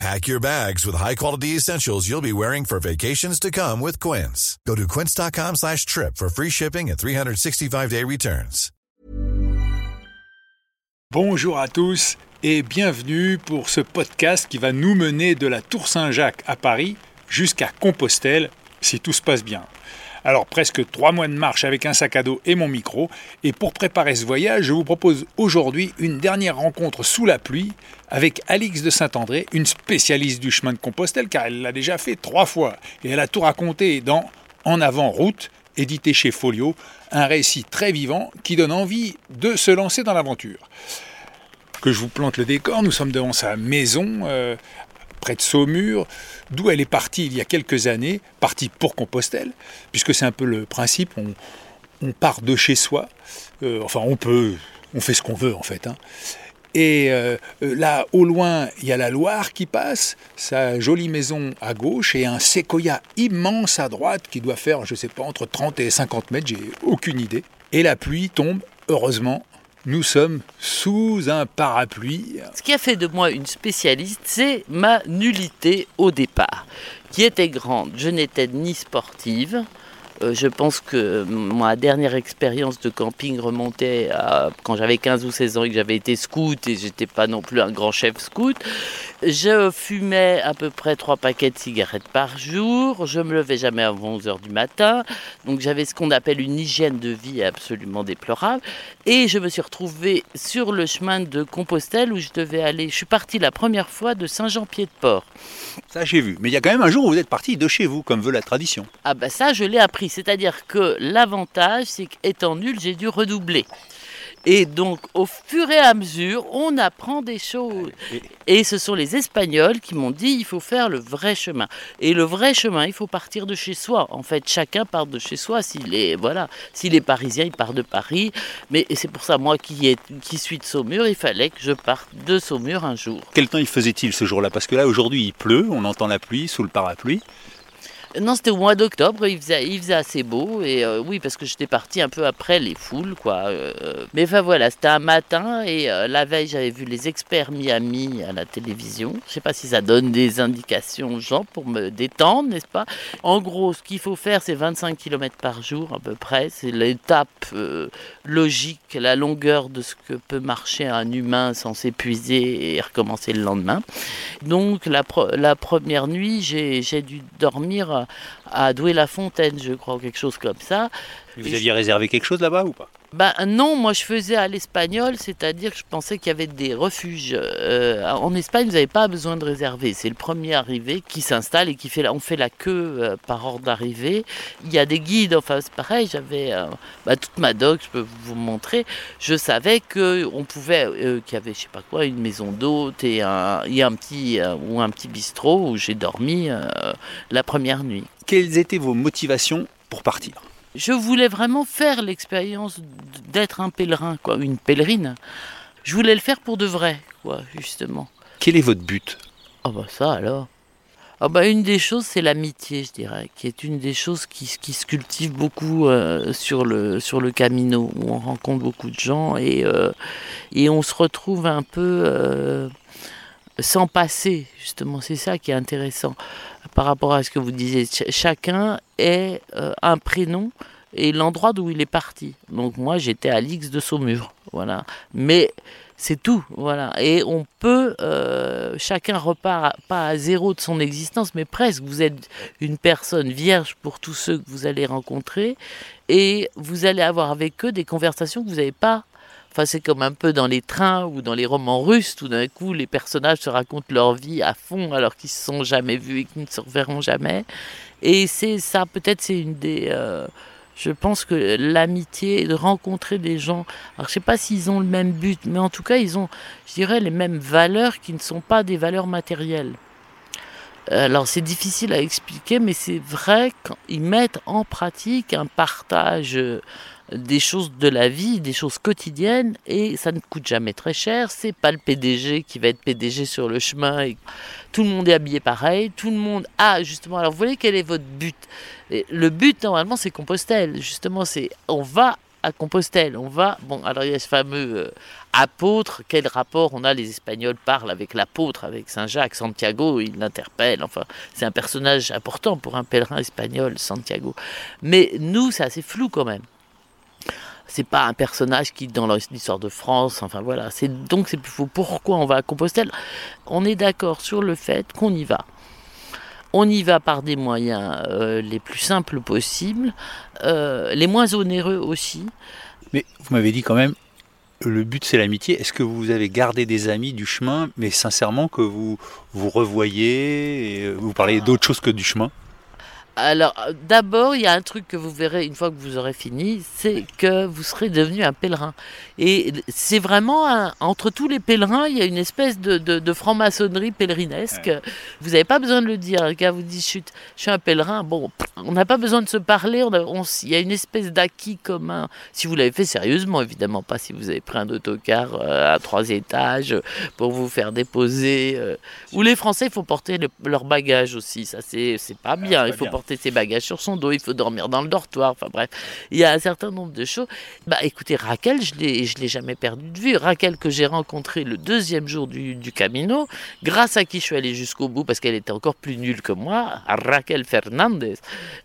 Pack your bags with high-quality essentials you'll be wearing for vacations to come with Quince. Go to quince.com slash trip for free shipping and 365-day returns. Bonjour à tous et bienvenue pour ce podcast qui va nous mener de la Tour Saint-Jacques à Paris jusqu'à Compostelle, si tout se passe bien. Alors presque trois mois de marche avec un sac à dos et mon micro. Et pour préparer ce voyage, je vous propose aujourd'hui une dernière rencontre sous la pluie avec Alix de Saint-André, une spécialiste du chemin de Compostelle car elle l'a déjà fait trois fois. Et elle a tout raconté dans En avant route, édité chez Folio, un récit très vivant qui donne envie de se lancer dans l'aventure. Que je vous plante le décor, nous sommes devant sa maison, euh, près de Saumur, d'où elle est partie il y a quelques années, partie pour Compostelle, puisque c'est un peu le principe, on, part de chez soi, euh, enfin on peut, on fait ce qu'on veut en fait. Hein. Et euh, là, au loin, il y a la Loire qui passe, sa jolie maison à gauche, et un séquoia immense à droite qui doit faire, je ne sais pas, entre 30 et 50 mètres, j'ai aucune idée. Et la pluie tombe, heureusement, nous sommes sous un parapluie. Ce qui a fait de moi une spécialiste, c'est ma nullité au départ, qui était grande. Je n'étais ni sportive, je pense que ma dernière expérience de camping remontait à quand j'avais 15 ou 16 ans et que j'avais été scout et j'étais pas non plus un grand chef scout. Je fumais à peu près 3 paquets de cigarettes par jour. Je me levais jamais avant 11 h du matin. Donc j'avais ce qu'on appelle une hygiène de vie absolument déplorable. Et je me suis retrouvée sur le chemin de Compostelle où je devais aller. Je suis partie la première fois de Saint-Jean-Pied-de-Port. Ça j'ai vu. Mais il y a quand même un jour où vous êtes parti de chez vous, comme veut la tradition. Ah bah ça je l'ai appris c'est-à-dire que l'avantage, c'est qu'étant nul, j'ai dû redoubler. Et donc, au fur et à mesure, on apprend des choses. Et ce sont les Espagnols qui m'ont dit il faut faire le vrai chemin. Et le vrai chemin, il faut partir de chez soi. En fait, chacun part de chez soi. S'il est voilà, s'il est parisien, il part de Paris. Mais c'est pour ça, moi qui, est, qui suis de Saumur, il fallait que je parte de Saumur un jour. Quel temps il faisait-il ce jour-là? Parce que là, aujourd'hui, il pleut, on entend la pluie sous le parapluie. Non, c'était au mois d'octobre, il faisait, assez beau, et euh, oui, parce que j'étais parti un peu après les foules, quoi. Euh, mais enfin voilà, c'était un matin, et euh, la veille, j'avais vu les experts Miami à la télévision. Je sais pas si ça donne des indications aux gens pour me détendre, n'est-ce pas? En gros, ce qu'il faut faire, c'est 25 km par jour, à peu près. C'est l'étape logique, la longueur de ce que peut marcher un humain sans s'épuiser et recommencer le lendemain. Donc, la première nuit, j'ai dû dormir à Douai-la-Fontaine, je crois, quelque chose comme ça. Vous aviez réservé quelque chose là-bas ou pas? Ben non, moi je faisais à l'espagnol, c'est-à-dire que je pensais qu'il y avait des refuges. Euh, en Espagne, vous n'avez pas besoin de réserver. C'est le premier arrivé qui s'installe et qui fait la, on fait la queue euh, par ordre d'arrivée. Il y a des guides, enfin c'est pareil, j'avais euh, bah, toute ma doc, je peux vous montrer. Je savais qu'on pouvait, qu'il y avait je sais pas quoi, une maison d'hôte et un, un petit, ou un petit bistrot où j'ai dormi la première nuit. Quelles étaient vos motivations pour partir? Je voulais vraiment faire l'expérience d'être un pèlerin, quoi, une pèlerine. Je voulais le faire pour de vrai, quoi, justement. Quel est votre but? Ah bah ça alors. Ah bah une des choses, c'est l'amitié, je dirais, qui est une des choses qui, qui se cultive beaucoup euh, sur, le, sur le Camino, où on rencontre beaucoup de gens et, euh, et on se retrouve un peu euh, sans passer, justement. C'est ça qui est intéressant par rapport à ce que vous disiez. chacun est euh, un prénom et l'endroit d'où il est parti. Donc moi, j'étais à l'X de Saumur, voilà. Mais c'est tout, voilà. Et on peut, euh, chacun repart pas à zéro de son existence, mais presque. Vous êtes une personne vierge pour tous ceux que vous allez rencontrer, et vous allez avoir avec eux des conversations que vous n'avez pas Enfin, c'est comme un peu dans les trains ou dans les romans russes, tout d'un coup, les personnages se racontent leur vie à fond alors qu'ils se sont jamais vus et qu'ils ne se reverront jamais. Et c'est ça, peut-être, c'est une des. Euh, je pense que l'amitié, de rencontrer des gens. Alors, je sais pas s'ils ont le même but, mais en tout cas, ils ont, je dirais, les mêmes valeurs qui ne sont pas des valeurs matérielles. Alors c'est difficile à expliquer, mais c'est vrai qu'ils mettent en pratique un partage, des choses de la vie, des choses quotidiennes, et ça ne coûte jamais très cher. C'est pas le PDG qui va être PDG sur le chemin. Et tout le monde est habillé pareil. Tout le monde a justement. Alors, vous voyez quel est votre but? Le but normalement, c'est Compostelle. Justement, c'est on va à Compostelle. On va. Bon, alors il y a ce fameux euh, apôtre. Quel rapport on a Les Espagnols parlent avec l'apôtre, avec Saint Jacques, Santiago. Ils l'interpellent. Enfin, c'est un personnage important pour un pèlerin espagnol, Santiago. Mais nous, c'est assez flou quand même c'est pas un personnage qui dans l'histoire de France, enfin voilà, c'est donc c'est plus faux. Pourquoi on va à Compostelle? On est d'accord sur le fait qu'on y va. On y va par des moyens euh, les plus simples possibles, euh, les moins onéreux aussi. Mais vous m'avez dit quand même, le but c'est l'amitié. Est-ce que vous avez gardé des amis du chemin, mais sincèrement que vous vous revoyez et vous parlez d'autre chose que du chemin? Alors, d'abord, il y a un truc que vous verrez une fois que vous aurez fini, c'est que vous serez devenu un pèlerin. Et c'est vraiment, entre tous les pèlerins, il y a une espèce de, franc-maçonnerie pèlerinesque. Vous n'avez pas besoin de le dire. Le gars vous dit, je suis un pèlerin. Bon, on n'a pas besoin de se parler. il y a une espèce d'acquis commun. Si vous l'avez fait sérieusement, évidemment, pas si vous avez pris un autocar euh, à trois étages pour vous faire déposer. Euh. Ou les Français, il faut porter leur bagage aussi. Ça, c'est pas ah, bien. il faut ses bagages sur son dos, il faut dormir dans le dortoir, enfin bref, il y a un certain nombre de choses. Bah écoutez, Raquel, je l'ai, l'ai jamais perdu de vue. Raquel que j'ai rencontré le deuxième jour du, du Camino, grâce à qui je suis allé jusqu'au bout parce qu'elle était encore plus nulle que moi, Raquel Fernandez.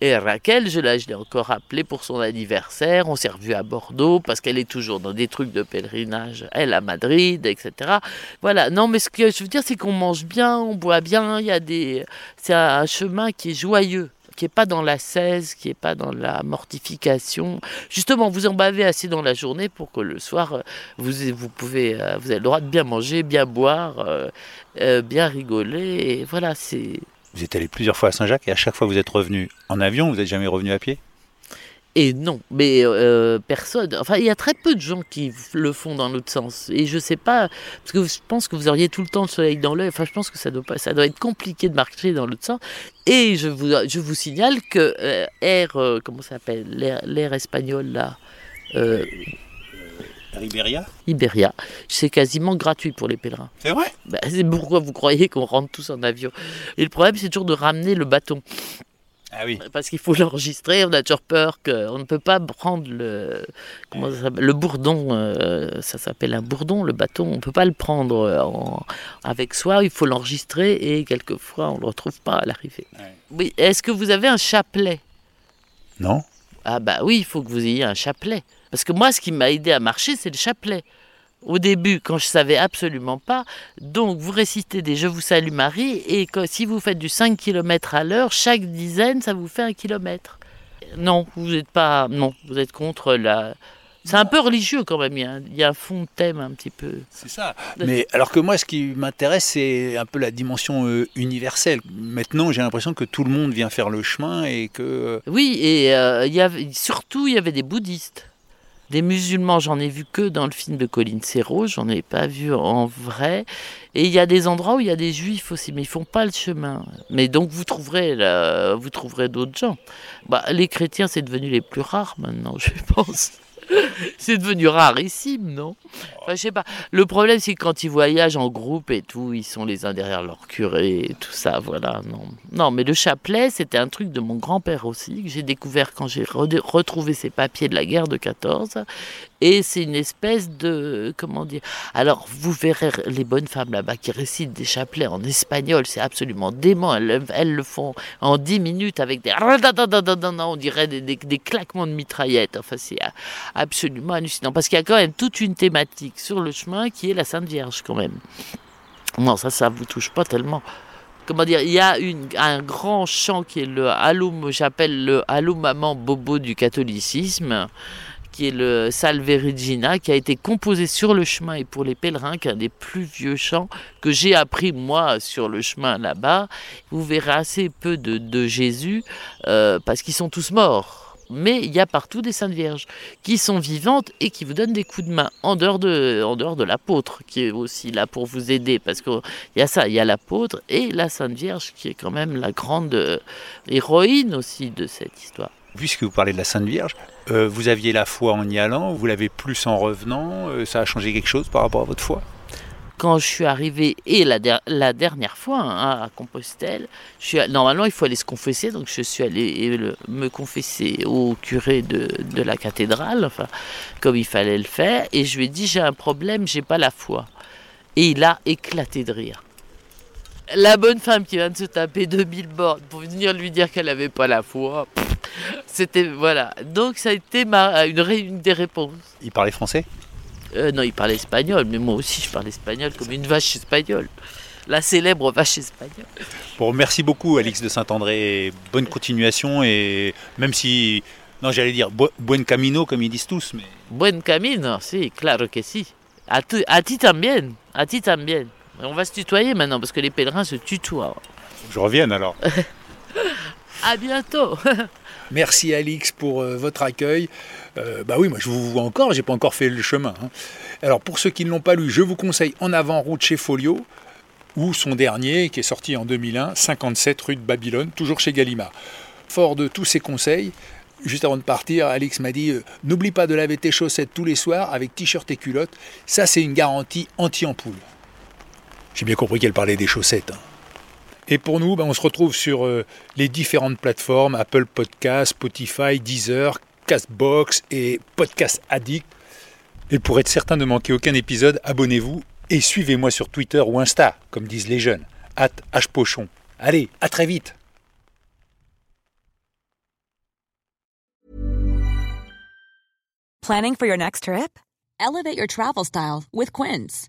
Et Raquel, je l'ai, je l'ai encore appelée pour son anniversaire, on s'est revu à Bordeaux parce qu'elle est toujours dans des trucs de pèlerinage, elle à Madrid, etc. Voilà, non mais ce que je veux dire c'est qu'on mange bien, on boit bien, il y a des... C'est un chemin qui est joyeux qui n'est pas dans la cesse, qui n'est pas dans la mortification. Justement, vous en bavez assez dans la journée pour que le soir, euh, vous, vous, pouvez, euh, vous avez le droit de bien manger, bien boire, euh, bien rigoler. Voilà, c'est. Vous êtes allé plusieurs fois à Saint-Jacques et à chaque fois vous êtes revenu en avion, vous n'êtes jamais revenu à pied? Et non, mais euh, personne. Enfin, il y a très peu de gens qui le font dans l'autre sens. Et je sais pas, parce que je pense que vous auriez tout le temps le soleil dans l'œil. Enfin, je pense que ça doit pas, ça doit être compliqué de marcher dans l'autre sens. Et je vous, je vous signale que euh, Air, euh, comment ça s'appelle, l'air espagnol là. Iberia Iberia. C'est quasiment gratuit pour les pèlerins. C'est vrai? Ben, C'est pourquoi vous croyez qu'on rentre tous en avion. Et le problème, c'est toujours de ramener le bâton. Ah oui. Parce qu'il faut l'enregistrer, on a toujours peur qu'on ne peut pas prendre le, comment ça le bourdon, euh, ça s'appelle un bourdon, le bâton, on ne peut pas le prendre euh, avec soi, il faut l'enregistrer et quelquefois on ne le retrouve pas à l'arrivée. Oui, est-ce que vous avez un chapelet? Non. Ah bah oui, il faut que vous ayez un chapelet. Parce que moi, ce qui m'a aidé à marcher, c'est le chapelet au début quand je savais absolument pas. Donc vous récitez des Je vous salue Marie et que, si vous faites du 5 km à l'heure, chaque dizaine ça vous fait un kilomètre. Non, vous n'êtes pas. Non, vous êtes contre la. C'est un peu religieux quand même, il y, a, un fond de thème un petit peu. C'est ça. Mais alors que moi, ce qui m'intéresse, c'est un peu la dimension euh, universelle. Maintenant, j'ai l'impression que tout le monde vient faire le chemin et que... Oui, et euh, il y avait, surtout, il y avait des bouddhistes. Des musulmans, j'en ai vu que dans le film de Colin Serrault, j'en ai pas vu en vrai. Et il y a des endroits où il y a des juifs aussi, mais ils font pas le chemin. Mais donc vous trouverez, vous trouverez d'autres gens. Bah, les chrétiens, c'est devenu les plus rares maintenant, je pense. c'est devenu rarissime, non? Je sais pas. Le problème, c'est que quand ils voyagent en groupe et tout, ils sont les uns derrière leur curé et tout ça, voilà. Non, non mais le chapelet, c'était un truc de mon grand-père aussi, que j'ai découvert quand j'ai retrouvé ses papiers de la guerre de 14. Et c'est une espèce de. Comment dire? Alors, vous verrez les bonnes femmes là-bas qui récitent des chapelets en espagnol, c'est absolument dément. Elles, le font en 10 minutes avec des. On dirait des, claquements de mitraillettes. Enfin, c'est absolument hallucinant. Parce qu'il y a quand même toute une thématique sur le chemin qui est la Sainte Vierge, quand même. Non, ça, ça vous touche pas tellement comment dire, il y a un grand chant qui est le Allô, j'appelle le Allô Maman Bobo du catholicisme, qui est le Salve Regina, qui a été composé sur le chemin et pour les pèlerins, qui est un des plus vieux chants que j'ai appris moi sur le chemin là-bas. Vous verrez assez peu de, Jésus euh, parce qu'ils sont tous morts. Mais il y a partout des Saintes Vierges qui sont vivantes et qui vous donnent des coups de main en dehors de, l'apôtre qui est aussi là pour vous aider parce qu'il y a ça, il y a l'apôtre et la Sainte Vierge qui est quand même la grande euh, héroïne aussi de cette histoire. Puisque vous parlez de la Sainte Vierge, euh, vous aviez la foi en y allant, vous l'avez plus en revenant, euh, ça a changé quelque chose par rapport à votre foi? Quand je suis arrivé, et la, dernière fois hein, à Compostelle, normalement il faut aller se confesser, donc je suis allé me confesser au curé de, la cathédrale, comme il fallait le faire, et je lui ai dit j'ai un problème, j'ai pas la foi. Et il a éclaté de rire la bonne femme qui vient de se taper 2000 bornes pour venir lui dire qu'elle n'avait pas la foi. C'était voilà. Donc ça a été une, des réponses. Il parlait français? Euh, Non, il parlait espagnol, mais moi aussi je parle espagnol comme une vache espagnole. La célèbre vache espagnole. Bon, merci beaucoup Alix de Saint-André. Bonne continuation et même si non, j'allais dire buen camino comme ils disent tous, mais. Buen camino, si, claro que si. A, a ti también, a ti también. On va se tutoyer maintenant parce que les pèlerins se tutoient. Je revienne alors. à bientôt. Merci Alix pour euh, votre accueil. Euh, bah oui, moi je vous vois encore, j'ai pas encore fait le chemin. Hein. Alors pour ceux qui ne l'ont pas lu, je vous conseille En avant route chez Folio ou son dernier qui est sorti en 2001, 57 rue de Babylone, toujours chez Gallimard. Fort de tous ces conseils, juste avant de partir, Alix m'a dit euh, n'oublie pas de laver tes chaussettes tous les soirs avec t-shirt et culotte. Ça c'est une garantie anti-ampoule. J'ai bien compris qu'elle parlait des chaussettes. Hein. Et pour nous, ben, on se retrouve sur euh, les différentes plateformes Apple Podcast, Spotify, Deezer, Castbox et Podcast Addict. Et pour être certain de manquer aucun épisode, abonnez-vous et suivez-moi sur Twitter ou Insta, comme disent les jeunes, at hpochon. Allez, à très vite Planning for your next trip? Elevate your travel style with Quince.